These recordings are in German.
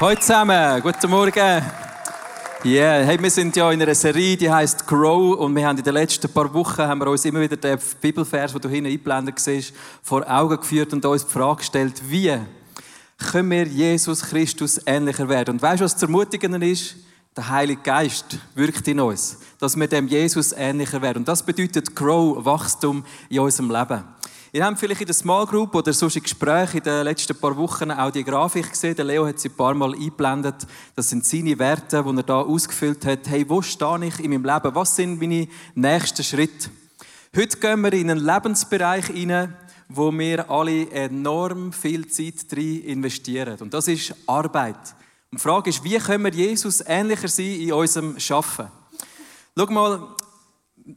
Hallo zusammen, guten Morgen. Yeah, hey, wir sind ja in einer Serie, die heißt Grow und wir haben in den letzten paar Wochen haben wir uns immer wieder den Bibelvers, den du hinten eingeblendet siehst, vor Augen geführt und uns die Frage gestellt, wie können wir Jesus Christus ähnlicher werden? Und weißt du, was zu ermutigen ist? Der Heilige Geist wirkt in uns, dass wir dem Jesus ähnlicher werden. Und das bedeutet Grow, Wachstum in unserem Leben. Ihr habt vielleicht in der Small Group oder sonst in Gesprächen in den letzten paar Wochen auch die Grafik gesehen. Der Leo hat sie ein paar Mal eingeblendet. Das sind seine Werte, die er da ausgefüllt hat. Hey, wo stehe ich in meinem Leben? Was sind meine nächsten Schritte? Heute gehen wir in einen Lebensbereich hinein, wo wir alle enorm viel Zeit drin investieren. Und das ist Arbeit. Und die Frage ist, wie können wir Jesus ähnlicher sein in unserem Schaffen? Schau mal,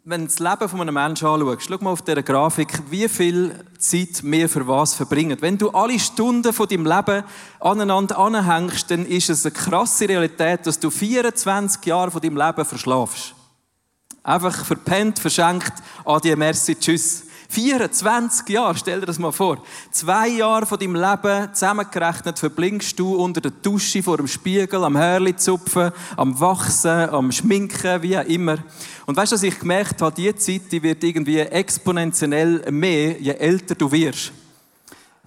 wenn du das Leben von einem Menschen anschaust, schau mal auf dieser Grafik, wie viel Zeit wir für was verbringen. Wenn du alle Stunden von deinem Leben aneinander anhängst, dann ist es eine krasse Realität, dass du 24 Jahre von deinem Leben verschlafst. Einfach verpennt, verschenkt, adieu, merci, tschüss. 24 Jahre, stell dir das mal vor. Zwei Jahre von deinem Leben zusammengerechnet verblinkst du unter der Dusche, vor dem Spiegel, am Hörli zupfen, am Wachsen, am Schminken, wie auch immer. Und weißt du, was ich gemerkt habe? Die Zeit, die wird irgendwie exponentiell mehr, je älter du wirst.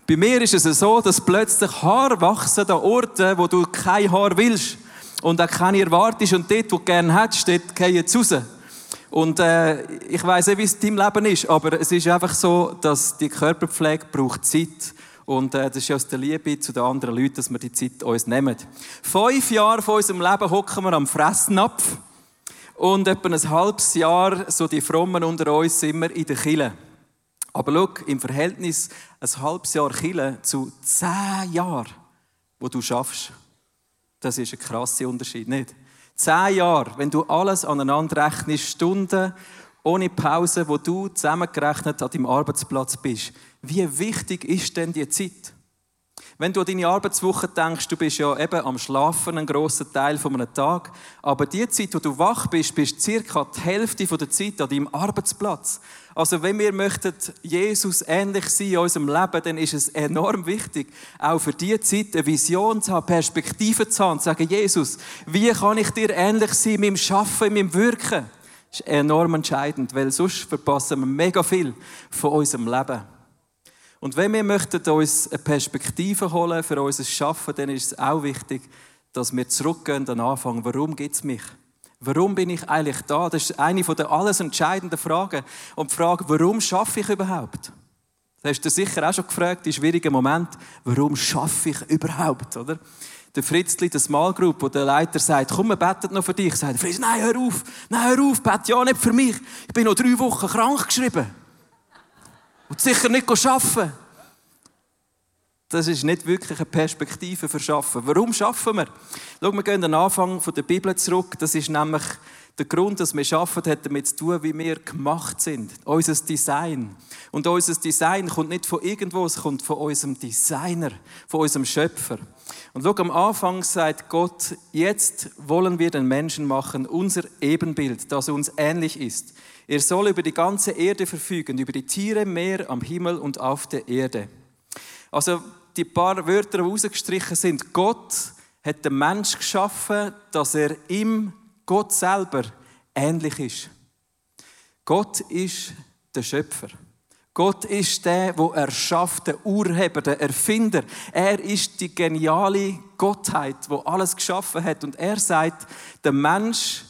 Bei mir ist es so, dass plötzlich Haare wachsen an Orten, wo du kein Haar willst. Und auch keine erwartest. Und dort, wo du gerne hättest, dort gehen sie raus. Und äh, ich weiß nicht, wie es in deinem Leben ist, aber es ist einfach so, dass die Körperpflege braucht Zeit. Und äh, das ist aus der Liebe zu den anderen Leuten, dass wir die Zeit uns nehmen. Fünf Jahre von unserem Leben hocken wir am Fressnapf. Und etwa ein halbes Jahr, so die Frommen unter uns, sind wir in der Kille. Aber schau, im Verhältnis ein halbes Jahr Kille zu zehn Jahren, wo du schaffst, das ist ein krasser Unterschied, nicht? Zehn Jahre, wenn du alles aneinander rechnest, Stunden ohne Pause, wo du zusammengerechnet an deinem Arbeitsplatz bist. Wie wichtig ist denn die Zeit? Wenn du an deine Arbeitswoche denkst, du bist ja eben am Schlafen einen grossen Teil von einem Tag, aber die Zeit, wo du wach bist, bist circa die Hälfte der Zeit an deinem Arbeitsplatz. Also wenn wir möchten Jesus ähnlich sein in unserem Leben, dann ist es enorm wichtig, auch für diese Zeit eine Vision zu haben, Perspektive zu haben, zu sagen, Jesus, wie kann ich dir ähnlich sein in meinem Schaffen, in meinem Wirken? Das ist enorm entscheidend, weil sonst verpassen wir mega viel von unserem Leben. Und wenn wir möchten uns eine Perspektive holen für unser Schaffen, dann ist es auch wichtig, dass wir zurückgehen an Anfang. Warum gibt es mich? Warum bin ich eigentlich da? Das ist eine der alles entscheidenden Fragen. Und die Frage, warum schaffe ich überhaupt? Das hast du sicher auch schon gefragt, in schwierigen Moment. Warum schaffe ich überhaupt, oder? Der Fritzli, der Small Group, wo der Leiter sagt, komm, wir beten noch für dich. Sagt Fritzli, nein, hör auf, nein, hör auf, bete ja nicht für mich. Ich bin noch drei Wochen krank geschrieben. Und sicher nicht arbeiten. Das ist nicht wirklich eine Perspektive für Schaffen. Warum schaffen wir? Schau, wir gehen an den Anfang der Bibel zurück. Das ist nämlich der Grund, dass wir schaffen, hat damit zu tun, wie wir gemacht sind. Unser Design. Und unser Design kommt nicht von irgendwo, es kommt von unserem Designer, von unserem Schöpfer. Und schau, am Anfang sagt Gott, jetzt wollen wir den Menschen machen, unser Ebenbild, das uns ähnlich ist. Er soll über die ganze Erde verfügen, über die Tiere, Meer, am Himmel und auf der Erde. Also die paar Wörter, die rausgestrichen sind. Gott hat den Mensch geschaffen, dass er ihm, Gott selber, ähnlich ist. Gott ist der Schöpfer. Gott ist der, der erschafft, der Urheber, der Erfinder. Er ist die geniale Gottheit, wo alles geschaffen hat. Und er sagt, der Mensch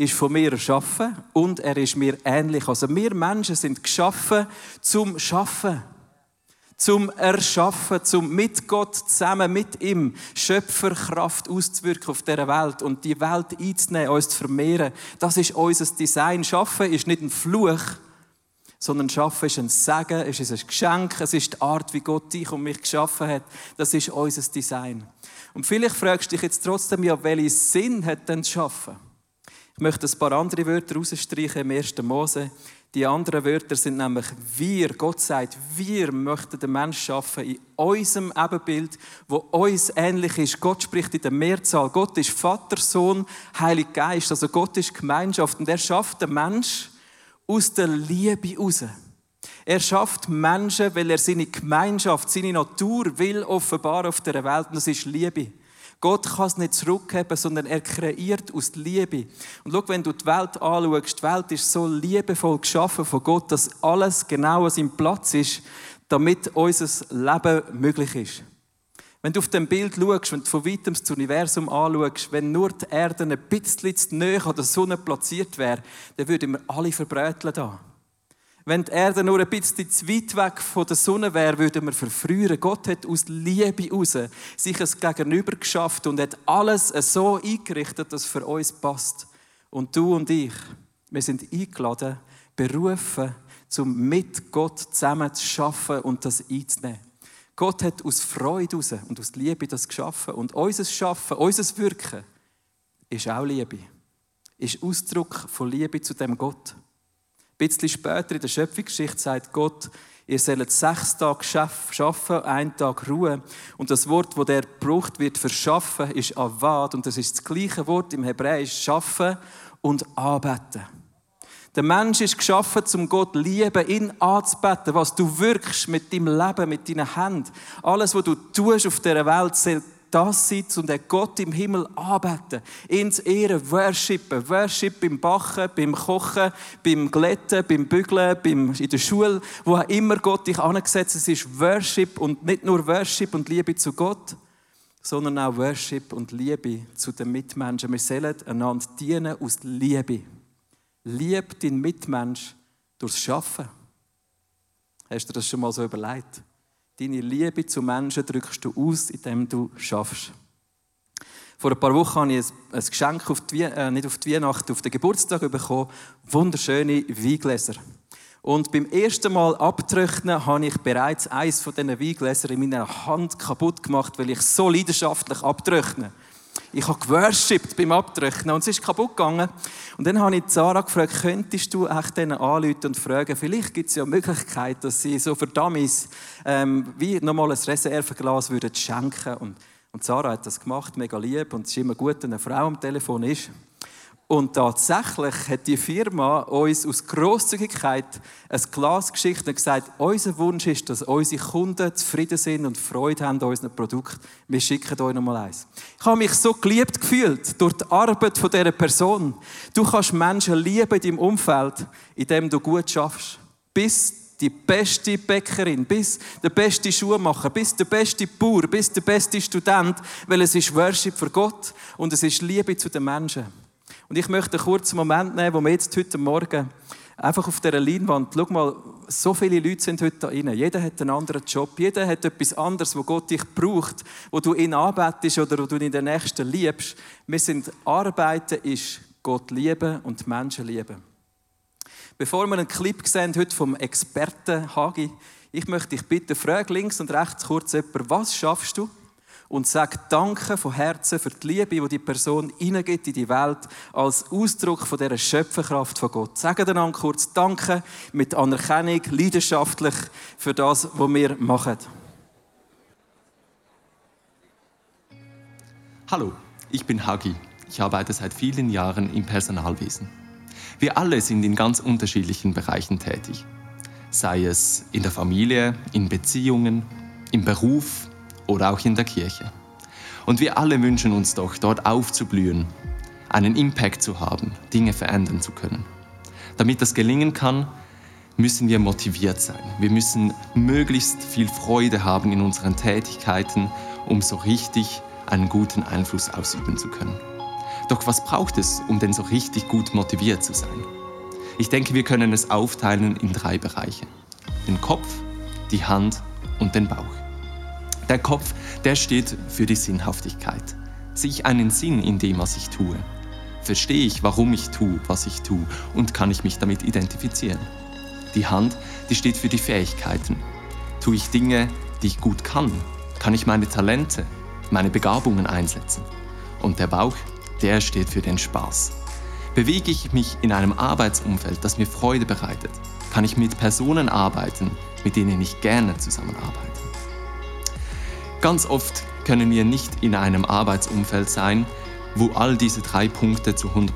ist von mir erschaffen und er ist mir ähnlich. Also wir Menschen sind geschaffen zum Schaffen, zum Erschaffen, zum mit Gott zusammen, mit ihm Schöpferkraft auszuwirken auf dieser Welt und die Welt einzunehmen, uns zu vermehren. Das ist unser Design. Schaffen ist nicht ein Fluch, sondern Schaffen ist ein Segen, es ist ein Geschenk, es ist die Art, wie Gott dich und mich geschaffen hat. Das ist unser Design. Und vielleicht fragst du dich jetzt trotzdem, ja, welchen Sinn hat denn das Schaffen? Möchte ein paar andere Wörter rausstreichen im 1. Mose. Die anderen Wörter sind nämlich wir. Gott sagt, wir möchten den Menschen schaffen in unserem Ebenbild, wo uns ähnlich ist. Gott spricht in der Mehrzahl. Gott ist Vater, Sohn, Heiliger Geist. Also Gott ist Gemeinschaft und er schafft den Mensch aus der Liebe raus. Er schafft Menschen, weil er seine Gemeinschaft, seine Natur will offenbar auf der Welt und das ist Liebe. Gott kann es nicht zurückgeben, sondern er kreiert aus Liebe. Und schau, wenn du die Welt anschaust, die Welt ist so liebevoll geschaffen von Gott, dass alles genau an seinem Platz ist, damit unser Leben möglich ist. Wenn du auf dem Bild schaust, wenn du von weitem das Universum anschaust, wenn nur die Erde ein bisschen zu nahe an der Sonne platziert wäre, dann würden wir alle verbröteln da. Wenn die Erde nur ein bisschen zu weit weg von der Sonne wäre, würden wir verfrühen. Gott hat aus Liebe heraus sich es Gegenüber geschafft und hat alles so eingerichtet, dass es für uns passt. Und du und ich, wir sind eingeladen, berufen, um mit Gott zusammen zu schaffen und das einzunehmen. Gott hat aus Freude heraus und aus Liebe das geschaffen. Und unser Schaffen, unser Wirken ist auch Liebe. Ist Ausdruck von Liebe zu dem Gott. Bisschen später in der Schöpfungsgeschichte sagt Gott, ihr sollt sechs Tage schaffen, einen Tag ruhen. Und das Wort, das der gebraucht wird für schaffen, ist avad. Und das ist das gleiche Wort im Hebräisch, schaffen und arbeiten. Der Mensch ist geschaffen, zum Gott lieben, ihn anzubeten, was du wirkst mit deinem Leben, mit deinen Händen. Alles, was du tust auf dieser Welt, soll das sein, um den Gott im Himmel anbeten. Zu ehren, worshipen. Worship beim Bachen, beim Kochen, beim Glätten, beim Bügeln, beim, in der Schule, wo immer Gott dich angesetzt. Es ist Worship und nicht nur Worship und Liebe zu Gott, sondern auch Worship und Liebe zu den Mitmenschen. Wir sollen einander dienen aus Liebe. Lieb deinen Mitmensch durchs Schaffen. Hast du das schon mal so überlegt? Deine Liebe zu Menschen drückst du aus, indem du schaffst. Vor ein paar Wochen habe ich ein Geschenk auf die, äh, nicht auf die Weihnachten, auf den Geburtstag bekommen. Wunderschöne Weingläser. Und beim ersten Mal abtrocknen habe ich bereits eines von diesen Weingläsern in meiner Hand kaputt gemacht, weil ich so leidenschaftlich abtrockne. Ich habe geworshipped beim Abtrocknen und es ist kaputt gegangen. Und dann habe ich Sarah gefragt, könntest du echt denen anrufen und fragen, vielleicht gibt es ja Möglichkeit, dass sie so für Dummies ähm, wie nochmal ein Reserveglas würden schenken und, und Sarah hat das gemacht, mega lieb und es ist immer gut, wenn eine Frau am Telefon ist. Und tatsächlich hat die Firma uns aus Grosszügigkeit ein Glas geschickt und gesagt, unser Wunsch ist, dass unsere Kunden zufrieden sind und Freude haben an unserem Produkt. Wir schicken euch nochmal eins. Ich habe mich so geliebt gefühlt durch die Arbeit von dieser Person. Du kannst Menschen lieben in deinem Umfeld, indem du gut schaffst. Bis die beste Bäckerin, bis der beste Schuhmacher, bis der beste Bauer, bis der beste Student, weil es ist Worship für Gott und es ist Liebe zu den Menschen. Und ich möchte einen kurzen Moment nehmen, wo wir jetzt heute Morgen einfach auf dieser Leinwand, schau mal, so viele Leute sind heute da drin. Jeder hat einen anderen Job, jeder hat etwas anderes, wo Gott dich braucht, wo du ihn anbetest oder wo du ihn in den Nächsten liebst. Wir sind, arbeiten ist Gott lieben und Menschen lieben. Bevor wir einen Clip sehen heute vom Experten Hagi, ich möchte dich bitten, frag links und rechts kurz jemand, was schaffst du? Und sag Danke von Herzen für die Liebe, die die Person in die Welt, als Ausdruck von dieser Schöpferkraft von Gott. Sagen dann kurz Danke mit Anerkennung, leidenschaftlich für das, was wir machen. Hallo, ich bin Hagi. Ich arbeite seit vielen Jahren im Personalwesen. Wir alle sind in ganz unterschiedlichen Bereichen tätig. Sei es in der Familie, in Beziehungen, im Beruf, oder auch in der Kirche. Und wir alle wünschen uns doch, dort aufzublühen, einen Impact zu haben, Dinge verändern zu können. Damit das gelingen kann, müssen wir motiviert sein. Wir müssen möglichst viel Freude haben in unseren Tätigkeiten, um so richtig einen guten Einfluss ausüben zu können. Doch was braucht es, um denn so richtig gut motiviert zu sein? Ich denke, wir können es aufteilen in drei Bereiche. Den Kopf, die Hand und den Bauch. Der Kopf, der steht für die Sinnhaftigkeit. Sehe ich einen Sinn in dem, was ich tue? Verstehe ich, warum ich tue, was ich tue und kann ich mich damit identifizieren? Die Hand, die steht für die Fähigkeiten. Tue ich Dinge, die ich gut kann? Kann ich meine Talente, meine Begabungen einsetzen? Und der Bauch, der steht für den Spaß. Bewege ich mich in einem Arbeitsumfeld, das mir Freude bereitet? Kann ich mit Personen arbeiten, mit denen ich gerne zusammenarbeite? Ganz oft können wir nicht in einem Arbeitsumfeld sein, wo all diese drei Punkte zu 100%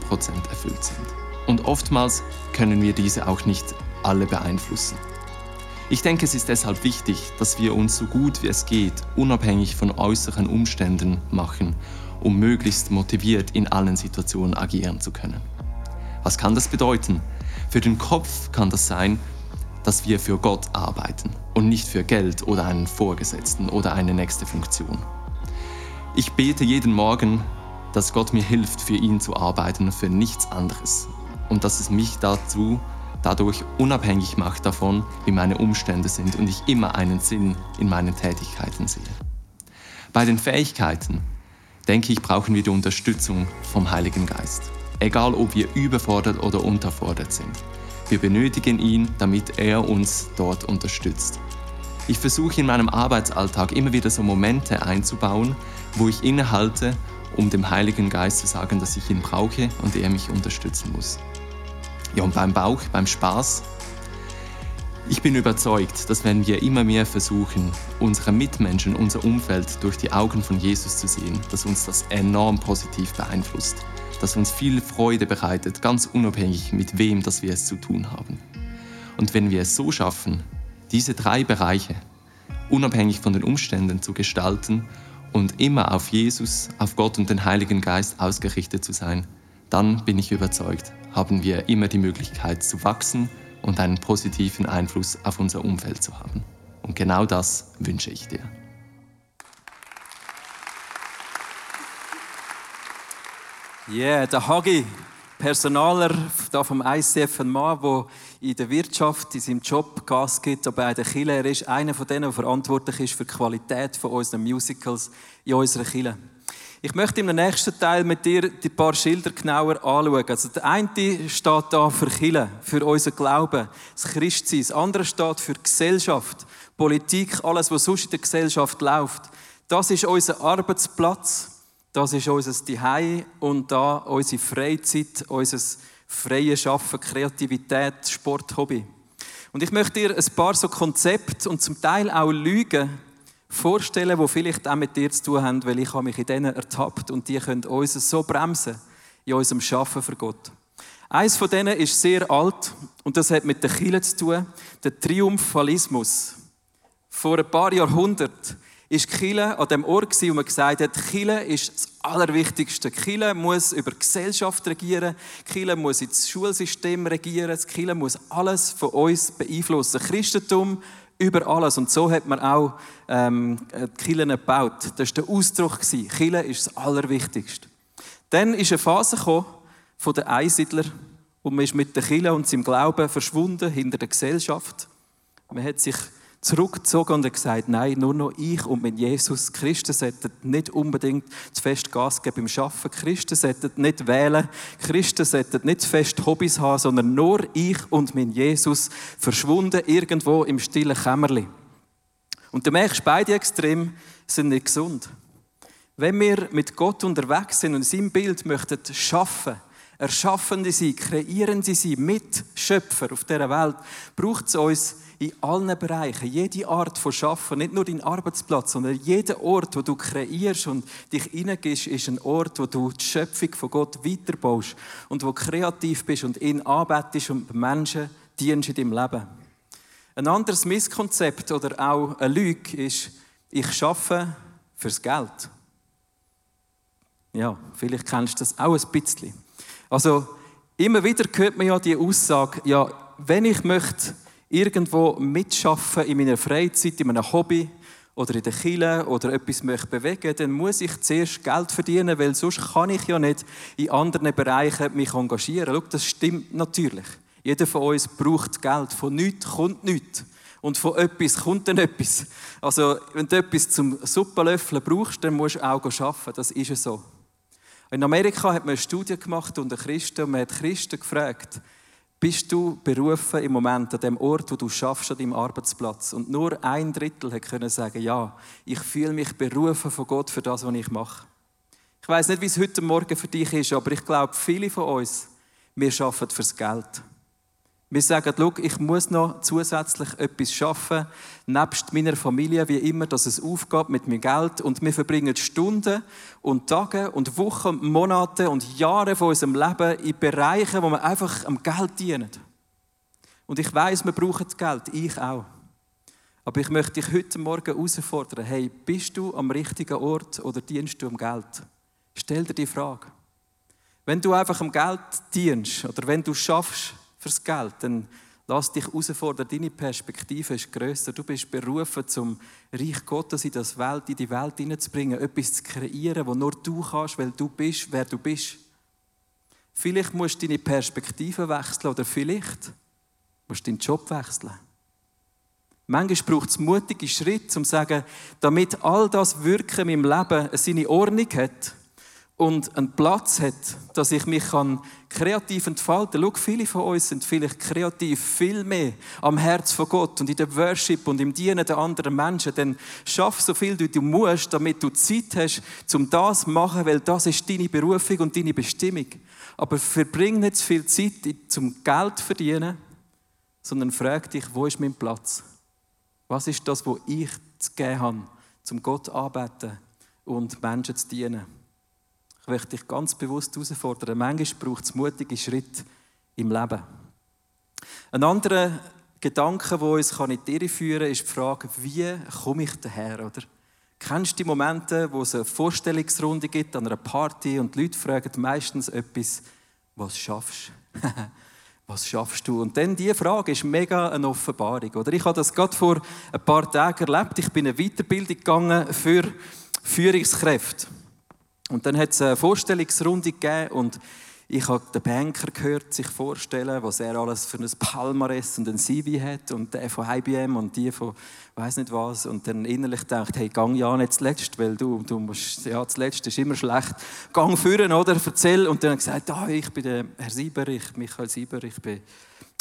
erfüllt sind. Und oftmals können wir diese auch nicht alle beeinflussen. Ich denke, es ist deshalb wichtig, dass wir uns so gut wie es geht unabhängig von äußeren Umständen machen, um möglichst motiviert in allen Situationen agieren zu können. Was kann das bedeuten? Für den Kopf kann das sein, dass wir für Gott arbeiten und nicht für Geld oder einen Vorgesetzten oder eine nächste Funktion. Ich bete jeden Morgen, dass Gott mir hilft, für ihn zu arbeiten und für nichts anderes und dass es mich dazu dadurch unabhängig macht davon, wie meine Umstände sind und ich immer einen Sinn in meinen Tätigkeiten sehe. Bei den Fähigkeiten, denke ich, brauchen wir die Unterstützung vom Heiligen Geist. Egal, ob wir überfordert oder unterfordert sind. Wir benötigen ihn, damit er uns dort unterstützt. Ich versuche in meinem Arbeitsalltag immer wieder so Momente einzubauen, wo ich innehalte, um dem Heiligen Geist zu sagen, dass ich ihn brauche und er mich unterstützen muss. Ja, und beim Bauch, beim Spaß. Ich bin überzeugt, dass wenn wir immer mehr versuchen, unsere Mitmenschen, unser Umfeld durch die Augen von Jesus zu sehen, dass uns das enorm positiv beeinflusst, dass uns viel Freude bereitet, ganz unabhängig mit wem dass wir es zu tun haben. Und wenn wir es so schaffen, diese drei Bereiche unabhängig von den Umständen zu gestalten und immer auf Jesus, auf Gott und den Heiligen Geist ausgerichtet zu sein, dann bin ich überzeugt, haben wir immer die Möglichkeit zu wachsen und einen positiven Einfluss auf unser Umfeld zu haben. Und genau das wünsche ich dir. Yeah, der Hagi, Personaler da vom ICF, ein Mann, der in der Wirtschaft, in seinem Job Gas gibt, aber auch der Kirche. Er ist einer von denen, der verantwortlich ist für die Qualität von unseren Musicals in unserer Kirche. Ich möchte im nächsten Teil mit dir die paar Schilder genauer anschauen. Also der eine steht da für Chile, für unser Glauben, das Christsein. Das andere steht für Gesellschaft, Politik, alles, was sonst in der Gesellschaft läuft. Das ist unser Arbeitsplatz, das ist unser Zuhause und da unsere Freizeit, unser freie Schaffen, Kreativität, Sport, Hobby. Und ich möchte dir ein paar so Konzepte und zum Teil auch Lügen vorstellen, die vielleicht auch mit dir zu tun haben, weil ich habe mich in denen ertappt und die können uns so bremsen in unserem Schaffen für Gott. Eins von denen ist sehr alt und das hat mit der Kirche zu tun, der Triumphalismus. Vor ein paar Jahrhunderten ist Kirche an dem Ort, wo man gesagt hat, Kirche ist das Allerwichtigste. Kirche muss über die Gesellschaft regieren, Kirche muss ins Schulsystem regieren, Kirche muss alles von uns beeinflussen. Christentum über alles. Und so hat man auch ähm, die Kirche gebaut. Das war der Ausdruck. Kirche ist das Allerwichtigste. Dann ist eine Phase gekommen von den Einsiedlern und man ist mit der Kirche und seinem Glauben verschwunden hinter der Gesellschaft. Man hat sich zurückgezogen und gesagt, nein, nur noch ich und mein Jesus. Christen sollten nicht unbedingt zu fest Gas geben beim Arbeiten. Christen sollten nicht wählen. Christen sollten nicht zu fest Hobbys haben, sondern nur ich und mein Jesus verschwunden irgendwo im stillen Kämmerli. Und du merkst, beide Extreme sind nicht gesund. Wenn wir mit Gott unterwegs sind und in seinem Bild möchten schaffen, erschaffende sein, kreierende sein, Mitschöpfer auf dieser Welt, braucht es uns in allen Bereichen, jede Art von Schaffen, nicht nur dein Arbeitsplatz, sondern jeder Ort, wo du kreierst und dich hineingehst, ist ein Ort, wo du die Schöpfung von Gott weiterbaust und wo kreativ bist und ihn anbetest und Menschen dienst in deinem Leben. Ein anderes Misskonzept oder auch eine Lüge ist, ich schaffe fürs Geld. Ja, vielleicht kennst du das auch ein bisschen. Also, immer wieder hört man ja die Aussage, ja, wenn ich möchte irgendwo mitschaffen in meiner Freizeit, in meinem Hobby oder in der Kille oder etwas möchte bewegen, dann muss ich zuerst Geld verdienen, weil sonst kann ich ja nicht in anderen Bereichen mich engagieren. Schau, das stimmt natürlich. Jeder von uns braucht Geld. Von nichts kommt nichts. Und von etwas kommt dann etwas. Also, wenn du etwas zum Suppenlöffeln brauchst, dann musst du auch arbeiten. Das ist so. In Amerika hat man eine Studie gemacht unter Christen und man hat Christen gefragt, bist du berufen im Moment an dem Ort, wo du schaffst, an deinem Arbeitsplatz? Und nur ein Drittel können sagen, ja, ich fühle mich berufen von Gott für das, was ich mache. Ich weiß nicht, wie es heute Morgen für dich ist, aber ich glaube, viele von uns, wir schaffen fürs Geld. Wir sagen, schau, ich muss noch zusätzlich etwas schaffen, nebst meiner Familie, wie immer, dass es aufgeht mit meinem Geld. Und wir verbringen Stunden und Tage und Wochen, Monate und Jahre von unserem Leben in Bereichen, wo wir einfach am Geld dienen. Und ich weiß, wir brauchen Geld, ich auch. Aber ich möchte dich heute Morgen herausfordern, hey, bist du am richtigen Ort oder dienst du am Geld? Stell dir die Frage. Wenn du einfach am Geld dienst oder wenn du schaffst fürs Geld, dann lass dich herausfordern, deine Perspektive ist grösser. Du bist berufen, zum Reich Gottes in, das Welt, in die Welt hineinzubringen, etwas zu kreieren, wo nur du kannst, weil du bist, wer du bist. Vielleicht musst du deine Perspektive wechseln oder vielleicht musst du deinen Job wechseln. Manchmal braucht es mutige Schritte, um zu sagen, damit all das Wirken meinem Leben seine Ordnung hat, und einen Platz hat, dass ich mich kann kreativ entfalten kann. Schau, viele von uns sind vielleicht kreativ viel mehr am Herz von Gott und in der Worship und im Dienen der anderen Menschen. Dann schaff so viel du musst, damit du Zeit hast, um das zu machen, weil das ist deine Berufung und deine Bestimmung. Aber verbring nicht zu viel Zeit zum Geld verdienen, sondern frag dich, wo ist mein Platz? Was ist das, wo ich zu geben habe, zum Gott arbeiten und Menschen zu dienen? Ich möchte dich ganz bewusst herausfordern. Manchmal braucht es mutige Schritte im Leben. Ein anderer Gedanke, der uns in die Irre führen kann, ist die Frage, wie komme ich daher? Oder? Kennst du die Momente, wo es eine Vorstellungsrunde gibt an einer Party und die Leute fragen meistens etwas, was schaffst du? was schaffst du? Und dann diese Frage ist mega eine Offenbarung. Oder? Ich habe das gerade vor ein paar Tagen erlebt. Ich bin eine Weiterbildung gegangen für Führungskräfte. Und dann hat es eine Vorstellungsrunde gegeben und ich habe den Banker gehört, sich vorstellen, was er alles für ein Palmares und ein CV hat und der von IBM und die von weiß nicht was und dann innerlich gedacht, hey, gang ja nicht zuletzt, weil du, du musst, ja, zuletzt ist immer schlecht. Gang führen, oder? Erzähl. Und dann gesagt, ah, ich bin der Herr Sieber, ich, Michael Sieber, ich bin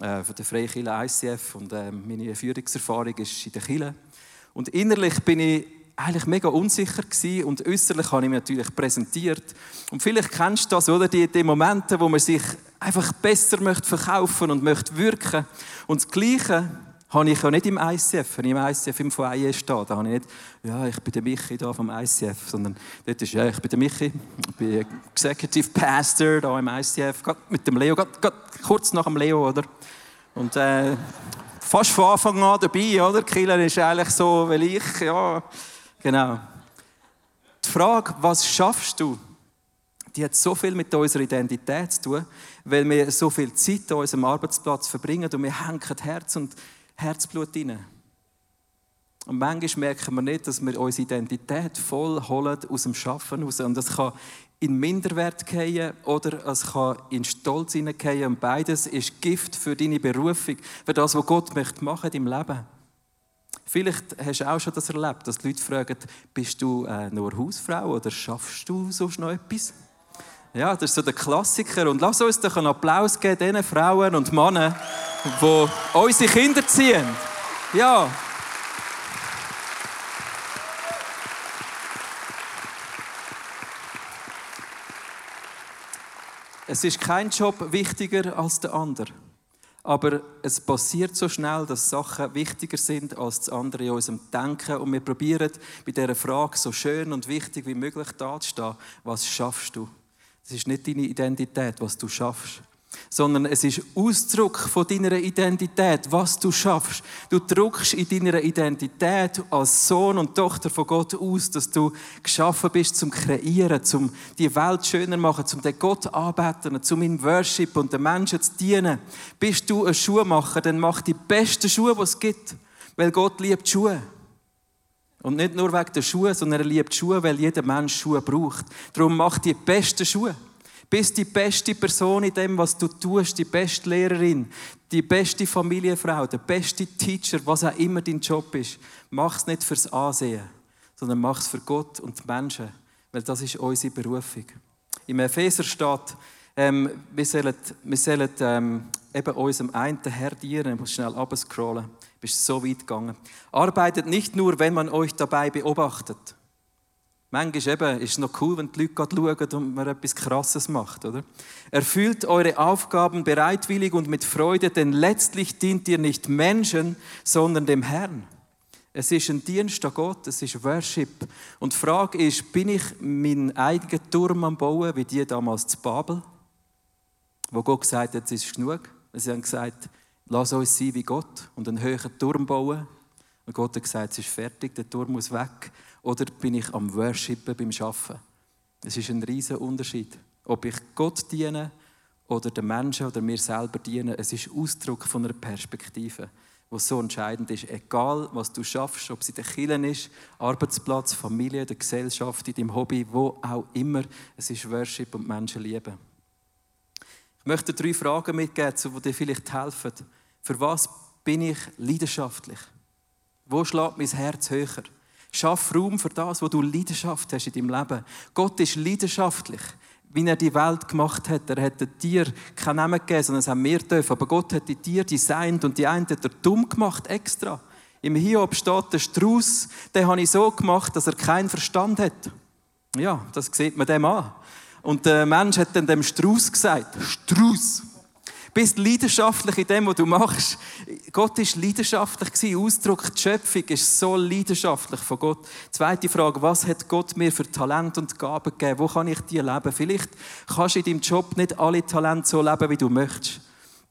äh, von der Freikirche ICF und äh, meine Führungserfahrung ist in der Kirche. Und innerlich bin ich eigentlich mega unsicher gewesen und äußerlich habe ich mich natürlich präsentiert. Und vielleicht kennst du das, oder? Die, die Momente, wo man sich einfach besser möchte verkaufen und möchte wirken. Und das Gleiche habe ich ja nicht im ICF, wenn ich im ICF im Foyer stehe, da habe ich nicht, ja, ich bin der Michi da vom ICF, sondern dort ist, ja, ich bin der Michi, ich bin Executive Pastor da im ICF, mit dem Leo, gerade, gerade kurz nach dem Leo, oder? Und äh, fast von Anfang an dabei, oder? Killer ist eigentlich so, weil ich, ja, Genau. Die Frage, was schaffst du, die hat so viel mit unserer Identität zu tun, weil wir so viel Zeit an unserem Arbeitsplatz verbringen und wir hängen Herz und Herzblut rein. Und manchmal merken wir nicht, dass wir unsere Identität voll holen aus dem Schaffen raus. Und das kann in Minderwert gehen oder es kann in Stolz hineingehen. Und beides ist Gift für deine Berufung, für das, was Gott möchte machen im Leben. Vielleicht hast du auch schon das erlebt, dass die Leute fragen, bist du äh, nur Hausfrau oder schaffst du sonst noch etwas? Ja, das ist so der Klassiker. Und lass uns doch einen Applaus geben den Frauen und Männern, die unsere Kinder ziehen. Ja. Es ist kein Job wichtiger als der andere. Aber es passiert so schnell, dass Sachen wichtiger sind als das andere in unserem Denken. Und wir probieren bei dieser Frage so schön und wichtig wie möglich dazustehen. Was schaffst du? Das ist nicht deine Identität, was du schaffst sondern es ist Ausdruck von deiner Identität, was du schaffst. Du druckst in deiner Identität als Sohn und Tochter von Gott aus, dass du geschaffen bist zum Kreieren, zum die Welt schöner machen, zum den Gott arbeiten, zum in Worship und den Menschen zu dienen. Bist du ein Schuhmacher, dann mach die besten Schuhe, die es gibt, weil Gott liebt Schuhe. Und nicht nur wegen der Schuhe, sondern er liebt Schuhe, weil jeder Mensch Schuhe braucht. Darum mach die besten Schuhe bist die beste Person in dem, was du tust, die beste Lehrerin, die beste Familienfrau, der beste Teacher, was auch immer dein Job ist. Mach es nicht fürs Ansehen, sondern mach es für Gott und die Menschen, weil das ist unsere Berufung. Im Epheser steht, ähm, wir sollen, wir sollen ähm, eben unserem einen Herr dienen. Ich muss schnell abscrollen. Du bist so weit gegangen. Arbeitet nicht nur, wenn man euch dabei beobachtet. Manchmal eben ist es noch cool, wenn die Leute schauen und man etwas Krasses macht, oder? Erfüllt eure Aufgaben bereitwillig und mit Freude, denn letztlich dient ihr nicht Menschen, sondern dem Herrn. Es ist ein Dienst an Gott, es ist Worship. Und die Frage ist, bin ich meinen eigenen Turm am Bauen, wie die damals zu Babel? Wo Gott gesagt hat, jetzt ist genug. Sie haben gesagt, lass uns sein wie Gott und einen höheren Turm bauen. Und Gott hat gesagt, es ist fertig, der Tor muss weg. Oder bin ich am Worshipen beim Arbeiten? Es ist ein riesiger Unterschied. Ob ich Gott diene oder den Menschen oder mir selber diene, es ist Ausdruck von einer Perspektive, wo so entscheidend ist. Egal, was du schaffst, ob es in der Kirche ist, Arbeitsplatz, Familie, der Gesellschaft, in deinem Hobby, wo auch immer, es ist Worship und Menschen lieben. Ich möchte drei Fragen mitgeben, die dir vielleicht helfen. Für was bin ich leidenschaftlich? Wo schlägt mein Herz höher? Schaff Raum für das, wo du Leidenschaft hast in deinem Leben. Gott ist leidenschaftlich, wie er die Welt gemacht hat. Er hat den Tier keinen Namen gegeben, sondern es haben wir dürfen. Aber Gott hat die Tiere designt und die einen hat er dumm gemacht, extra. Im Hiob steht der Strauß, den habe ich so gemacht, dass er keinen Verstand hat. Ja, das sieht man dem an. Und der Mensch hat dann dem Strauß gesagt, Strauß. Bist leidenschaftlich in dem, was du machst. Gott ist leidenschaftlich gewesen. Ausdruck, die Schöpfung ist so leidenschaftlich von Gott. Zweite Frage, was hat Gott mir für Talent und Gaben gegeben? Wo kann ich die leben? Vielleicht kannst du in deinem Job nicht alle Talente so leben, wie du möchtest.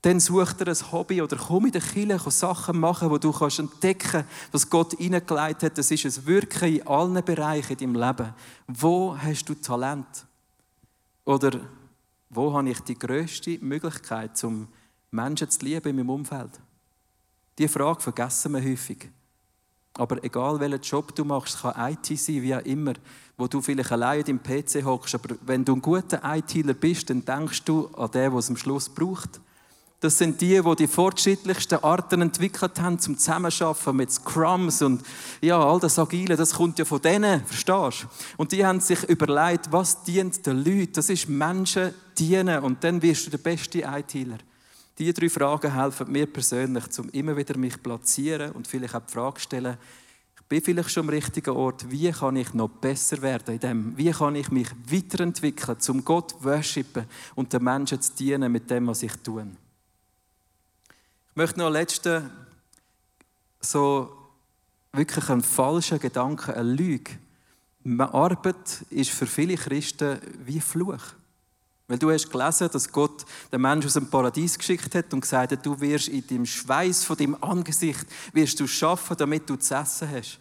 Dann such dir ein Hobby oder komm in der Kirche, Sachen machen, wo du kannst entdecken was Gott hineingelegt hat. Das ist ein Wirken in allen Bereichen in deinem Leben. Wo hast du Talent? Oder wo habe ich die grösste Möglichkeit, um Menschen zu lieben in meinem Umfeld? Diese Frage vergessen wir häufig. Aber egal welchen Job du machst, kann IT sein, wie auch immer, wo du vielleicht allein im PC hockst, aber wenn du ein guter ITler bist, dann denkst du an den, der es am Schluss braucht. Das sind die, die die fortschrittlichsten Arten entwickelt haben zum Zusammenarbeiten mit Scrums und ja, all das Agile, das kommt ja von denen, verstehst du? Und die haben sich überlegt, was dient den Leuten? Das ist Menschen dienen und dann wirst du der beste ITler. Diese drei Fragen helfen mir persönlich, um immer wieder mich platzieren und vielleicht auch die Frage stellen, ich bin vielleicht schon am richtigen Ort, wie kann ich noch besser werden in dem? Wie kann ich mich weiterentwickeln, um Gott zu worshipen und den Menschen zu dienen mit dem, was ich tue? Ich möchte noch letzten so wirklich einen falschen Gedanken, eine Lüge. Arbeit ist für viele Christen wie Fluch. Weil du hast gelesen, dass Gott den Menschen aus dem Paradies geschickt hat und gesagt hat, du wirst in dem Schweiß von deinem Angesicht wirst du schaffen, damit du zu essen hast.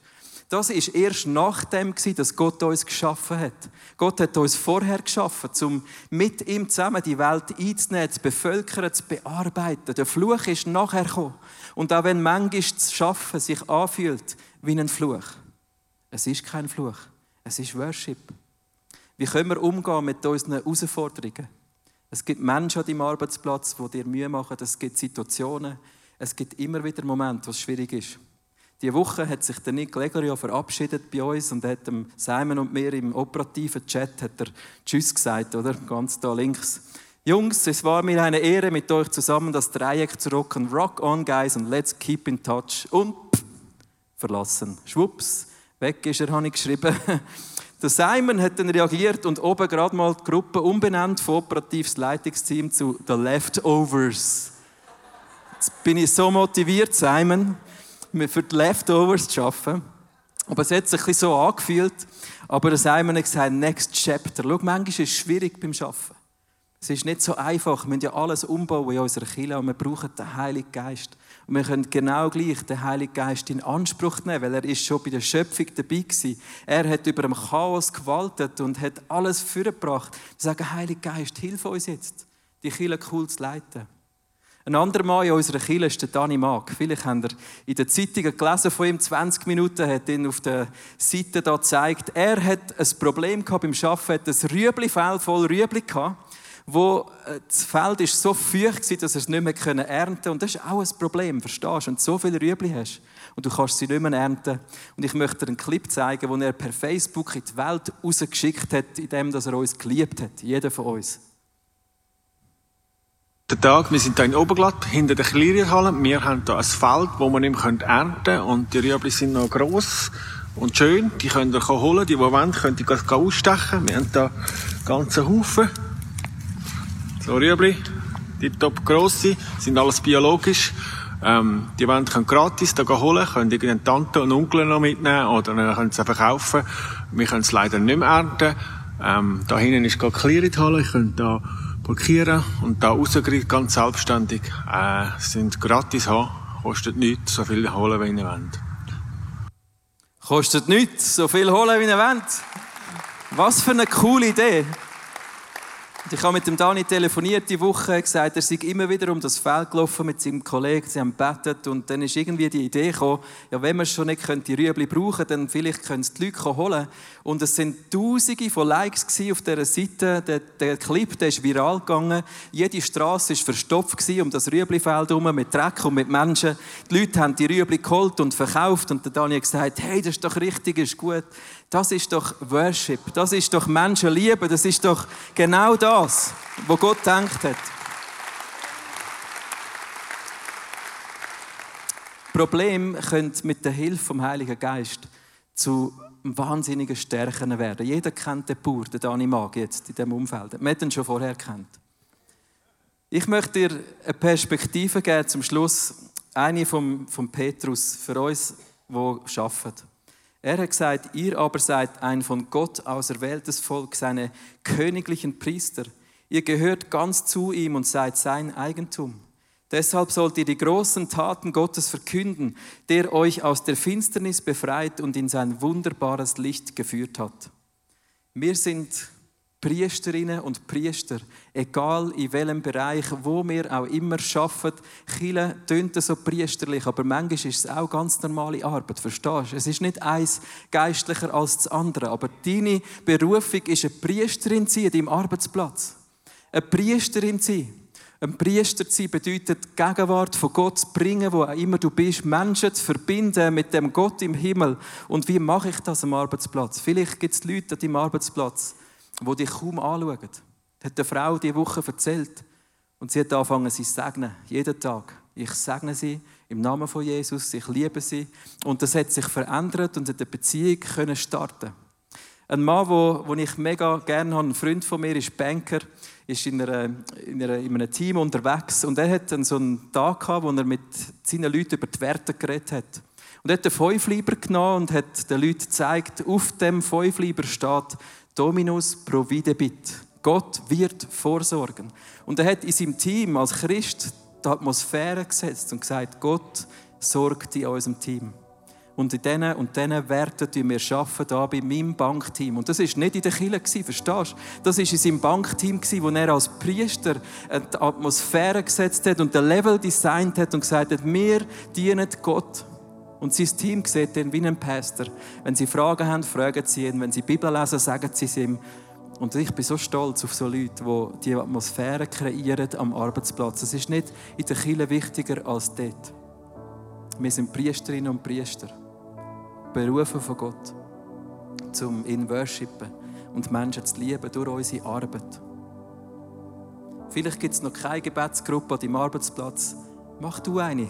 Das ist erst nachdem, dass Gott uns geschaffen hat. Gott hat uns vorher geschaffen, um mit ihm zusammen die Welt einzunehmen, zu bevölkern, zu bearbeiten. Der Fluch ist nachher gekommen. Und auch wenn manchmal zu schaffen sich anfühlt wie ein Fluch. Es ist kein Fluch. Es ist Worship. Wie können wir umgehen mit unseren Herausforderungen? Es gibt Menschen an deinem Arbeitsplatz, die dir Mühe machen. Es gibt Situationen. Es gibt immer wieder Momente, wo es schwierig ist. Die Woche hat sich der Nick Legorio verabschiedet bei uns und hat dem Simon und mir im operativen Chat hat er Tschüss gesagt, oder? Ganz da links. Jungs, es war mir eine Ehre, mit euch zusammen das Dreieck zu rocken. Rock on, guys, and let's keep in touch. Und verlassen. Schwupps, weg ist er, habe ich geschrieben. Der Simon hat dann reagiert und oben gerade mal die Gruppe umbenannt von operatives Leitungsteam zu The Leftovers. Jetzt bin ich so motiviert, Simon für die Leftovers zu arbeiten. Aber es hat sich ein so angefühlt. Aber das haben wir gesagt, Next Chapter. Schau, manchmal ist es schwierig beim Arbeiten. Es ist nicht so einfach. Wir müssen ja alles umbauen in unserer Kirche und wir brauchen den Heiligen Geist. Und wir können genau gleich den Heiligen Geist in Anspruch nehmen, weil er ist schon bei der Schöpfung dabei war. Er hat über dem Chaos gewaltet und hat alles vorgebracht. Wir sagen, Heiliger Geist, hilf uns jetzt, die Kirche cool zu leiten. Ein anderer Mann in unserer Kirche ist der Dani Mag. Vielleicht habt ihr in den Zeitungen gelesen von ihm, 20 Minuten hat ihn auf der Seite da gezeigt. Er hat ein Problem gehabt beim Arbeiten, hat ein Rüeblifeld voll Rüebli gehabt, wo äh, das Feld ist so feucht war, dass er es nicht mehr ernten konnte. Und das ist auch ein Problem, verstehst du? Wenn du so viele Rüebli hast und du kannst sie nicht mehr ernten. Und ich möchte dir einen Clip zeigen, den er per Facebook in die Welt rausgeschickt hat, indem er uns geliebt hat. Jeder von uns der Tag, wir sind hier in Oberglatt, hinter der Klirierhalle. Wir haben hier ein Feld, wo nicht mehr ernten können. Und die Rüebli sind noch gross und schön. Die könnt ihr holen. Die, die wollen, könnt ihr ausstechen. Wir haben hier einen ganzen Haufen. So Rüebli, die top grosse, sind alles biologisch. Ähm, die wollen können gratis hier holen, können irgendeine Tante und Onkel noch mitnehmen oder können sie verkaufen. Wir können es leider nicht mehr ernten. Ähm, da hinten ist gerade Klirierhalle. Ich könnte da parkieren und da rausgehen, ganz selbstständig. Äh, sind gratis haben, kostet nichts, so viel holen, wie ihr wollt. Kostet nichts, so viel holen, wie ihr wollt. Was für eine coole Idee. Ich habe mit dem Dani telefoniert die Woche, gesagt, er sei immer wieder um das Feld gelaufen mit seinem Kollegen, sie haben bettet und dann ist irgendwie die Idee gekommen, ja, wenn wir schon nicht die Rüebli brauchen, dann vielleicht können es die Leute holen. Und es sind Tausende von Likes auf dieser Seite. Der, der Clip, der ist viral gegangen. Jede Straße war verstopft um das Rüeblifeld herum mit Dreck und mit Menschen. Die Leute haben die Rüebli geholt und verkauft und der Dani hat gesagt, hey, das ist doch richtig, ist gut. Das ist doch Worship. Das ist doch Menschenliebe. Das ist doch genau das, was Gott denkt hat. Problem können mit der Hilfe vom Heiligen Geist zu wahnsinnigen Stärken werden. Jeder kennt den Bauer, den Dani Mag jetzt in diesem Umfeld. Man hat ihn schon vorher kennt. Ich möchte dir eine Perspektive geben zum Schluss. Eine vom, vom Petrus für uns, die arbeiten. Er hat gesagt, ihr aber seid ein von Gott auserwähltes Volk, seine königlichen Priester. Ihr gehört ganz zu ihm und seid sein Eigentum. Deshalb sollt ihr die großen Taten Gottes verkünden, der euch aus der Finsternis befreit und in sein wunderbares Licht geführt hat. Wir sind Priesterinnen und Priester, egal in welchem Bereich, wo wir auch immer arbeiten. Chile tönt so priesterlich, aber manchmal ist es auch ganz normale Arbeit, verstehst du? Es ist nicht eins geistlicher als das andere, aber deine Berufung ist eine Priesterin zu sein an deinem Arbeitsplatz. Eine Priesterin zu sein. Ein Priester zu sein bedeutet, die Gegenwart von Gott zu bringen, wo auch immer du bist, Menschen zu verbinden mit dem Gott im Himmel. Und wie mache ich das am Arbeitsplatz? Vielleicht gibt es Leute an deinem Arbeitsplatz, die dich kaum anschauen. Das hat eine Frau diese Woche erzählt. Und sie hat angefangen, sie zu segnen. Jeden Tag. Ich segne sie im Namen von Jesus. Ich liebe sie. Und das hat sich verändert und hat eine Beziehung können starten. Ein Mann, den ich mega gerne habe, ein Freund von mir, ist Banker, ist in, einer, in, einer, in einem Team unterwegs und er hat dann so einen Tag gehabt, wo er mit seinen Leuten über die Werte geredet hat. Und er hat den Fünfleiber genommen und hat den Leuten gezeigt, auf dem Fünfleiber steht Dominus providebit. Gott wird vorsorgen. Und er hat in seinem Team als Christ die Atmosphäre gesetzt und gesagt, Gott sorgt in unserem Team. Und in diesen und diesen Werten arbeiten wir arbeiten hier bei meinem Bankteam. Und das war nicht in der Kirche, verstehst du? Das war in seinem Bankteam, wo er als Priester die Atmosphäre gesetzt hat und den Level designt hat und gesagt hat, wir dienen Gott. Und sein Team sieht ihn wie ein Pastor. Wenn sie Fragen haben, fragen sie ihn. Wenn sie Bibel lesen, sagen sie es ihm. Und ich bin so stolz auf so Leute, die die Atmosphäre kreieren am Arbeitsplatz. Es ist nicht in der Kirche wichtiger als dort. Wir sind Priesterinnen und Priester, berufen von Gott, um ihn worshipen und Menschen zu lieben durch unsere Arbeit. Vielleicht gibt es noch keine Gebetsgruppe an deinem Arbeitsplatz. Mach du eine.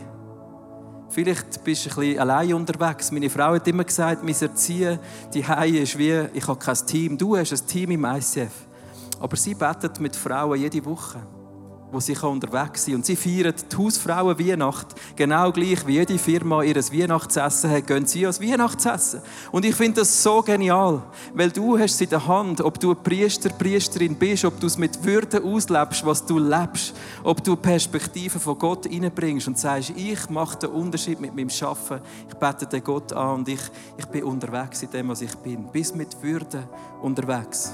Vielleicht bist du ein bisschen allein unterwegs. Meine Frau hat immer gesagt, mein Erziehen, die Hause ist wie, ich habe kein Team. Du hast ein Team im ICF. Aber sie betet mit Frauen jede Woche wo sie unterwegs sind. Und sie feiern die Hausfrauen Weihnacht. Genau gleich wie jede Firma ihr Weihnachtsessen hat, gehen sie als Weihnachtsessen. Und ich finde das so genial, weil du hast es in der Hand, ob du Priester, Priesterin bist, ob du es mit Würde auslebst, was du lebst, ob du Perspektiven von Gott reinbringst und sagst, ich mache den Unterschied mit meinem Schaffen. Ich bete den Gott an und ich, ich bin unterwegs in dem, was ich bin. Bis mit Würde unterwegs.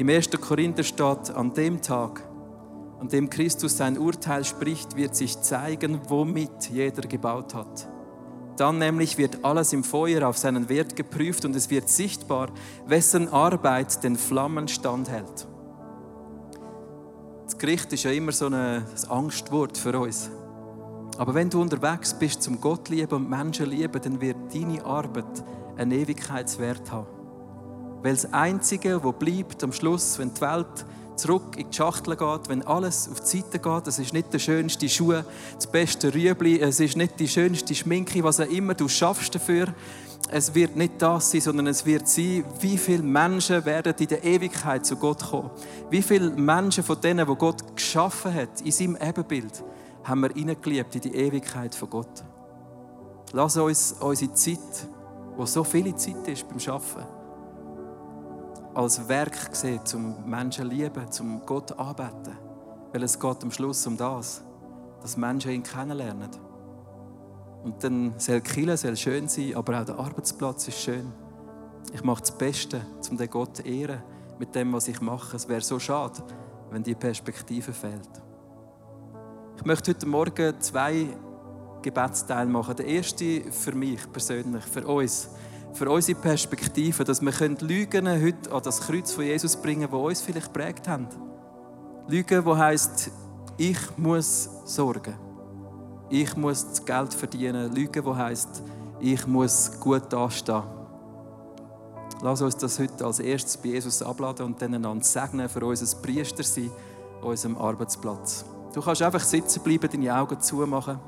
Im 1. Korinther steht, an dem Tag, an dem Christus sein Urteil spricht, wird sich zeigen, womit jeder gebaut hat. Dann nämlich wird alles im Feuer auf seinen Wert geprüft und es wird sichtbar, wessen Arbeit den Flammen standhält. Das Gericht ist ja immer so ein Angstwort für uns. Aber wenn du unterwegs bist zum Gott lieben und Menschen lieben, dann wird deine Arbeit einen Ewigkeitswert haben. Weil das Einzige, was bleibt am Schluss, wenn die Welt zurück in die Schachtel geht, wenn alles auf die Seite geht, es ist nicht der schönste Schuh, das beste Rüebli, es ist nicht die schönste Schminke, was auch immer du schaffst dafür. Es wird nicht das sein, sondern es wird sein, wie viele Menschen werden in der Ewigkeit zu Gott kommen. Wie viele Menschen von denen, die Gott geschaffen hat, in seinem Ebenbild, haben wir hineingeliebt in die Ewigkeit von Gott. Lass uns unsere Zeit, wo so viele Zeit ist beim Arbeiten, als Werk sehen, zum Menschen lieben, zum Gott anbeten. Weil es geht am Schluss um das, dass Menschen ihn kennenlernen. Und dann soll Kirche soll schön sein, aber auch der Arbeitsplatz ist schön. Ich mache das Beste, um den Gott zu ehren, mit dem, was ich mache. Es wäre so schade, wenn die Perspektive fehlt. Ich möchte heute Morgen zwei Gebetsteile machen. Der erste für mich persönlich, für uns, für unsere Perspektive, dass wir Lügen heute an das Kreuz von Jesus bringen können, die uns vielleicht prägt haben. Lügen, die heisst, ich muss sorgen. Ich muss das Geld verdienen. Lügen, die heisst, ich muss gut dastehen. Lass uns das heute als erstes bei Jesus abladen und dann einander segnen für unser Priester sein unserem Arbeitsplatz. Du kannst einfach sitzen bleiben, deine Augen zumachen.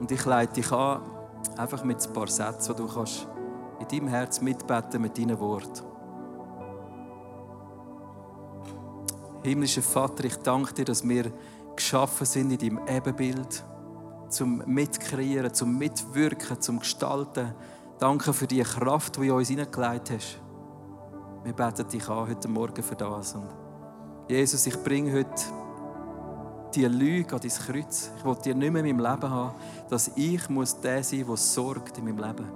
Und ich leite dich an, einfach mit ein paar Sätzen, die du kannst in deinem Herz mitbeten mit deinen Worten. Himmlischer Vater, ich danke dir, dass wir geschaffen sind in deinem Ebenbild, zum Mitkreieren, zum Mitwirken, zum Gestalten. Danke für die Kraft, die du in uns hineingelegt hast. Wir beten dich an heute Morgen für das. Und Jesus, ich bringe heute die Lüge an dein Kreuz. Ich will dir nicht mehr in meinem Leben haben, dass ich muss der sein, der sorgt in meinem Leben.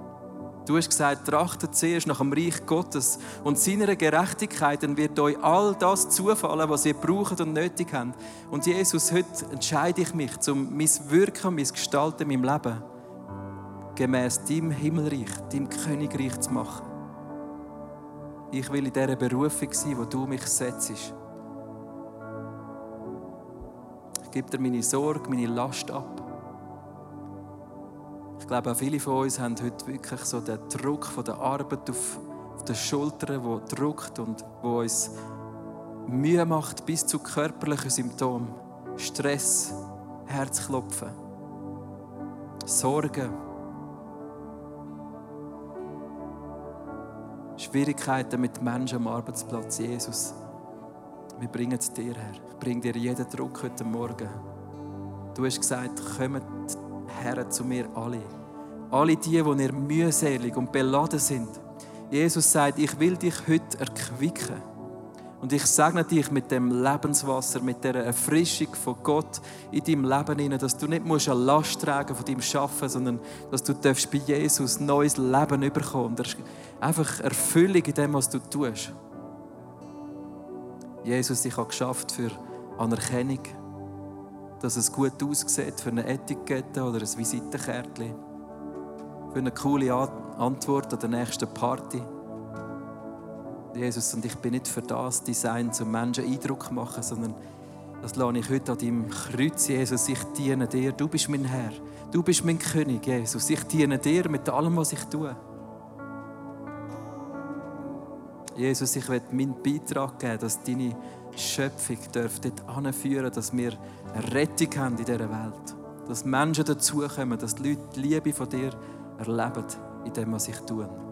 Du hast gesagt, trachtet zuerst nach dem Reich Gottes und seiner Gerechtigkeit, dann wird euch all das zufallen, was ihr braucht und nötig habt. Und Jesus, heute entscheide ich mich, um mein Wirken, mein Gestalten in meinem Leben gemäß deinem Himmelreich, deinem Königreich zu machen. Ich will in dieser Berufung sein, wo du mich setzt. Gebe dir meine Sorge, meine Last ab. Ich glaube, auch viele von uns haben heute wirklich so den Druck von der Arbeit auf, auf den Schultern, der drückt und wo uns Mühe macht bis zu körperlichen Symptomen. Stress, Herzklopfen, Sorgen, Schwierigkeiten mit Menschen am Arbeitsplatz. Jesus, wir bringen es dir her. Ich bringe dir jeden Druck heute Morgen. Du hast gesagt, kommt her zu mir alle. Alle die, die ihr mühselig und beladen sind. Jesus sagt, ich will dich heute erquicken. Und ich segne dich mit dem Lebenswasser, mit der Erfrischung von Gott in deinem Leben hinein, dass du nicht musst eine Last tragen von deinem Schaffen, sondern dass du bei Jesus neues Leben überkommen. Einfach Erfüllung in dem, was du tust. Jesus, ich habe geschafft für Anerkennung, dass es gut aussieht für eine Etikette oder ein Visitenkärtchen, für eine coole Antwort an der nächsten Party. Jesus, und ich bin nicht für das Design zum Menschen Eindruck machen, sondern das lasse ich heute an deinem Kreuz, Jesus. Ich diene dir. Du bist mein Herr. Du bist mein König, Jesus. Ich diene dir mit allem, was ich tue. Jesus, ich will meinen Beitrag geben, dass deine Schöpfung dort anführen dass wir eine Rettung haben in dieser Welt. Dass Menschen dazukommen, dass die Leute die Liebe von dir erleben in dem, was ich tue.